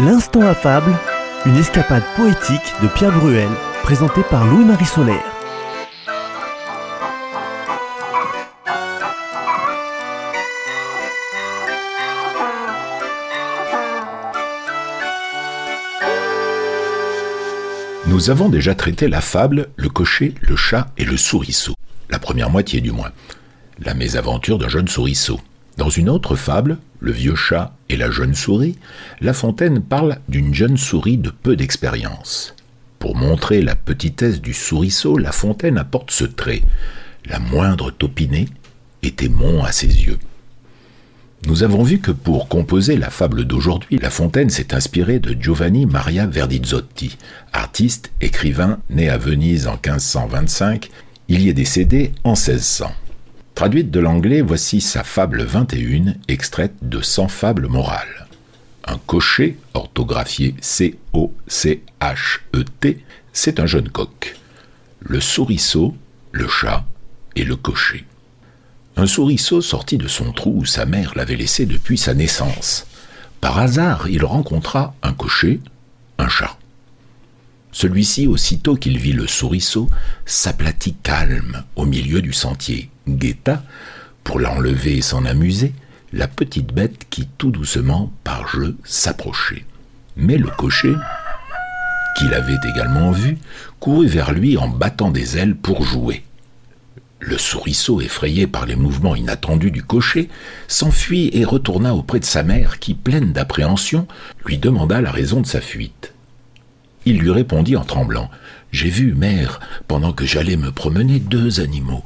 L'instant affable, une escapade poétique de Pierre Bruel, présentée par Louis-Marie Solaire. Nous avons déjà traité la fable, le cocher, le chat et le souriceau. La première moitié du moins. La mésaventure d'un jeune souriceau. Dans une autre fable, Le vieux chat et la jeune souris, La Fontaine parle d'une jeune souris de peu d'expérience. Pour montrer la petitesse du souriceau, La Fontaine apporte ce trait. La moindre topinée était mon à ses yeux. Nous avons vu que pour composer la fable d'aujourd'hui, La Fontaine s'est inspiré de Giovanni Maria Verdizzotti, artiste, écrivain, né à Venise en 1525, il y est décédé en 1600. Traduite de l'anglais, voici sa fable 21, extraite de 100 fables morales. Un cocher, orthographié C-O-C-H-E-T, c'est un jeune coq. Le souriceau, le chat et le cocher. Un souriceau sortit de son trou où sa mère l'avait laissé depuis sa naissance. Par hasard, il rencontra un cocher, un chat. Celui-ci, aussitôt qu'il vit le souriceau, s'aplatit calme au milieu du sentier, guetta, pour l'enlever et s'en amuser, la petite bête qui tout doucement, par jeu, s'approchait. Mais le cocher, qui l'avait également vu, courut vers lui en battant des ailes pour jouer. Le souriceau, effrayé par les mouvements inattendus du cocher, s'enfuit et retourna auprès de sa mère qui, pleine d'appréhension, lui demanda la raison de sa fuite. Il lui répondit en tremblant. J'ai vu, mère, pendant que j'allais me promener, deux animaux.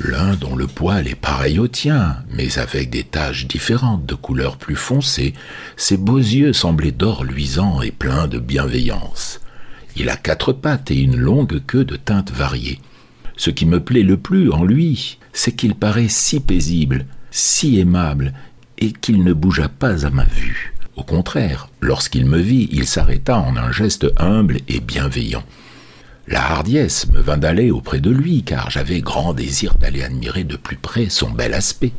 L'un dont le poil est pareil au tien, mais avec des taches différentes de couleur plus foncée, ses beaux yeux semblaient d'or luisant et pleins de bienveillance. Il a quatre pattes et une longue queue de teintes variées. Ce qui me plaît le plus en lui, c'est qu'il paraît si paisible, si aimable, et qu'il ne bougea pas à ma vue. Au contraire, lorsqu'il me vit, il s'arrêta en un geste humble et bienveillant. La hardiesse me vint d'aller auprès de lui, car j'avais grand désir d'aller admirer de plus près son bel aspect.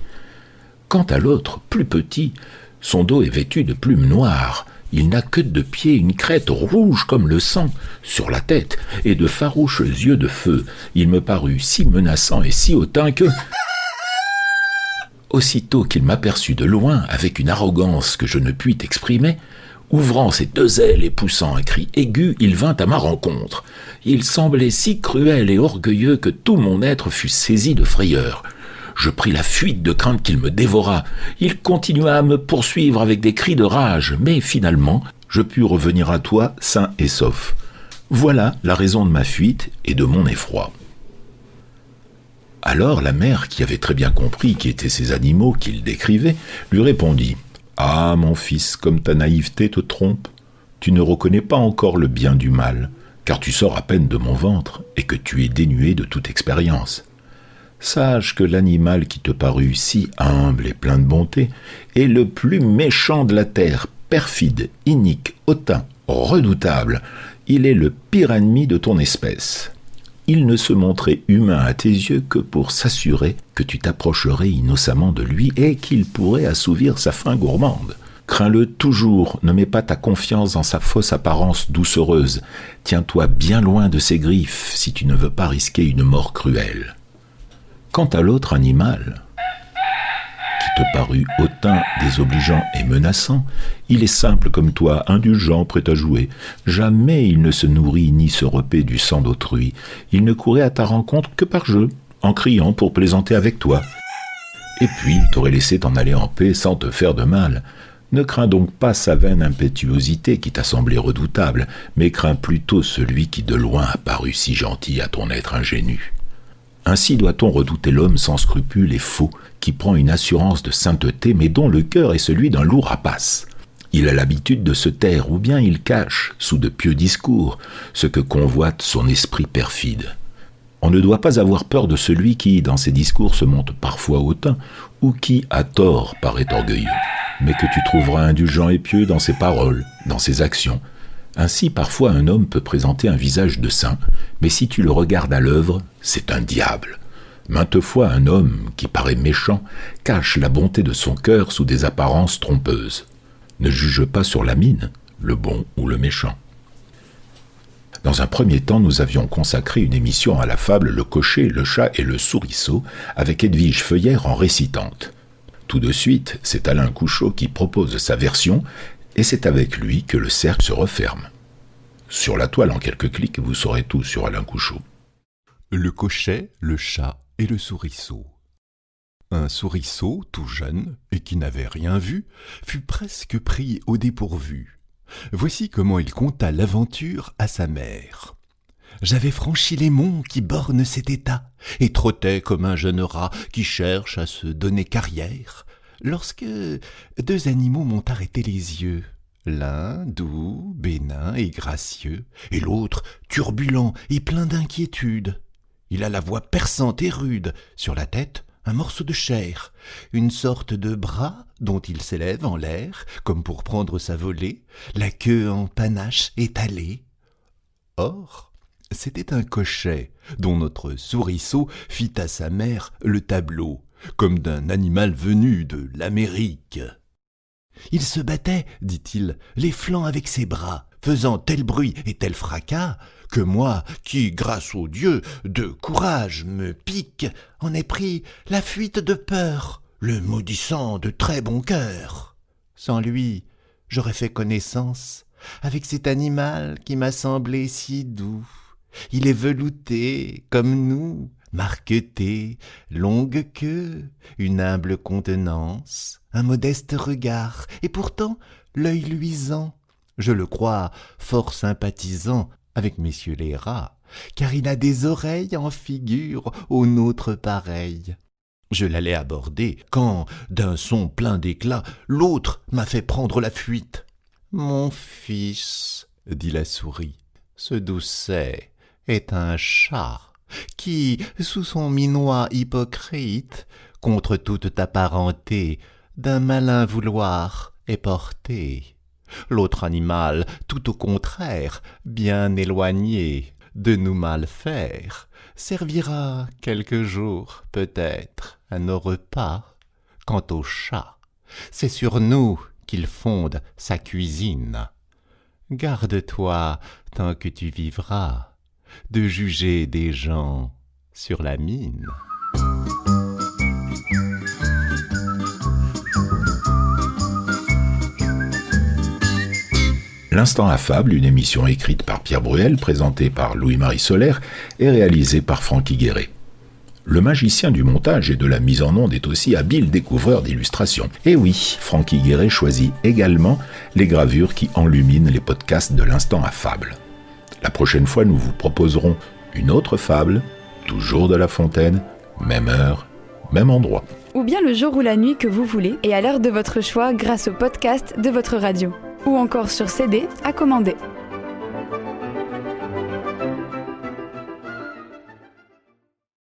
Quant à l'autre, plus petit, son dos est vêtu de plumes noires, il n'a que de pieds une crête rouge comme le sang sur la tête et de farouches yeux de feu. Il me parut si menaçant et si hautain que aussitôt qu'il m'aperçut de loin, avec une arrogance que je ne puis t'exprimer, ouvrant ses deux ailes et poussant un cri aigu, il vint à ma rencontre. Il semblait si cruel et orgueilleux que tout mon être fut saisi de frayeur. Je pris la fuite de crainte qu'il me dévorât. Il continua à me poursuivre avec des cris de rage, mais finalement, je pus revenir à toi sain et sauf. Voilà la raison de ma fuite et de mon effroi. Alors la mère, qui avait très bien compris qui étaient ces animaux qu'il décrivait, lui répondit Ah, mon fils, comme ta naïveté te trompe, tu ne reconnais pas encore le bien du mal, car tu sors à peine de mon ventre et que tu es dénué de toute expérience. Sache que l'animal qui te parut si humble et plein de bonté est le plus méchant de la terre, perfide, inique, hautain, redoutable. Il est le pire ennemi de ton espèce il ne se montrait humain à tes yeux que pour s'assurer que tu t'approcherais innocemment de lui et qu'il pourrait assouvir sa faim gourmande. Crains-le toujours, ne mets pas ta confiance dans sa fausse apparence doucereuse, tiens-toi bien loin de ses griffes si tu ne veux pas risquer une mort cruelle. Quant à l'autre animal, te parut hautain, désobligeant et menaçant, il est simple comme toi, indulgent, prêt à jouer. Jamais il ne se nourrit ni se repaît du sang d'autrui. Il ne courait à ta rencontre que par jeu, en criant pour plaisanter avec toi. Et puis il t'aurait laissé t'en aller en paix sans te faire de mal. Ne crains donc pas sa vaine impétuosité qui t'a semblé redoutable, mais crains plutôt celui qui de loin a paru si gentil à ton être ingénu. Ainsi doit-on redouter l'homme sans scrupule et faux, qui prend une assurance de sainteté, mais dont le cœur est celui d'un loup rapace. Il a l'habitude de se taire, ou bien il cache, sous de pieux discours, ce que convoite son esprit perfide. On ne doit pas avoir peur de celui qui, dans ses discours, se monte parfois hautain, ou qui, à tort, paraît orgueilleux, mais que tu trouveras indulgent et pieux dans ses paroles, dans ses actions, ainsi, parfois, un homme peut présenter un visage de saint, mais si tu le regardes à l'œuvre, c'est un diable. Maintes fois, un homme, qui paraît méchant, cache la bonté de son cœur sous des apparences trompeuses. Ne juge pas sur la mine, le bon ou le méchant. Dans un premier temps, nous avions consacré une émission à la fable Le cocher, le chat et le souriceau, avec Edwige Feuillère en récitante. Tout de suite, c'est Alain Couchot qui propose sa version, et c'est avec lui que le cercle se referme. Sur la toile, en quelques clics, vous saurez tout sur Alain Couchot. Le cocher, le chat et le souriceau. Un souriceau, tout jeune, et qui n'avait rien vu, fut presque pris au dépourvu. Voici comment il conta l'aventure à sa mère. J'avais franchi les monts qui bornent cet état, et trottais comme un jeune rat qui cherche à se donner carrière, lorsque deux animaux m'ont arrêté les yeux. L'un doux, bénin et gracieux, et l'autre turbulent et plein d'inquiétude. Il a la voix perçante et rude, sur la tête un morceau de chair, une sorte de bras dont il s'élève en l'air, comme pour prendre sa volée, la queue en panache étalée. Or, c'était un cochet dont notre souriceau fit à sa mère le tableau, comme d'un animal venu de l'Amérique. Il se battait, dit-il, les flancs avec ses bras, faisant tel bruit et tel fracas, que moi, qui, grâce au Dieu, de courage me pique, en ai pris la fuite de peur, le maudissant de très bon cœur. Sans lui, j'aurais fait connaissance avec cet animal qui m'a semblé si doux. Il est velouté comme nous, marqueté, longue queue, une humble contenance, un modeste regard, et pourtant l'œil luisant, je le crois fort sympathisant avec messieurs les rats, car il a des oreilles en figure aux nôtres pareilles. Je l'allais aborder, quand, d'un son plein d'éclat, l'autre m'a fait prendre la fuite. Mon fils, dit la souris, ce doucet est un chat qui, sous son minois hypocrite, contre toute ta parenté, d'un malin vouloir est porté. L'autre animal, tout au contraire, bien éloigné de nous mal faire, servira quelques jours, peut-être, à nos repas. Quant au chat, c'est sur nous qu'il fonde sa cuisine. Garde-toi, tant que tu vivras, de juger des gens sur la mine. L'Instant affable, une émission écrite par Pierre Bruel, présentée par Louis-Marie Solaire et réalisée par Francky Guéret. Le magicien du montage et de la mise en onde est aussi habile découvreur d'illustrations. Et oui, Francky Guéret choisit également les gravures qui enluminent les podcasts de l'Instant affable. La prochaine fois, nous vous proposerons une autre fable, toujours de La Fontaine, même heure, même endroit. Ou bien le jour ou la nuit que vous voulez et à l'heure de votre choix grâce au podcast de votre radio ou encore sur CD à commander.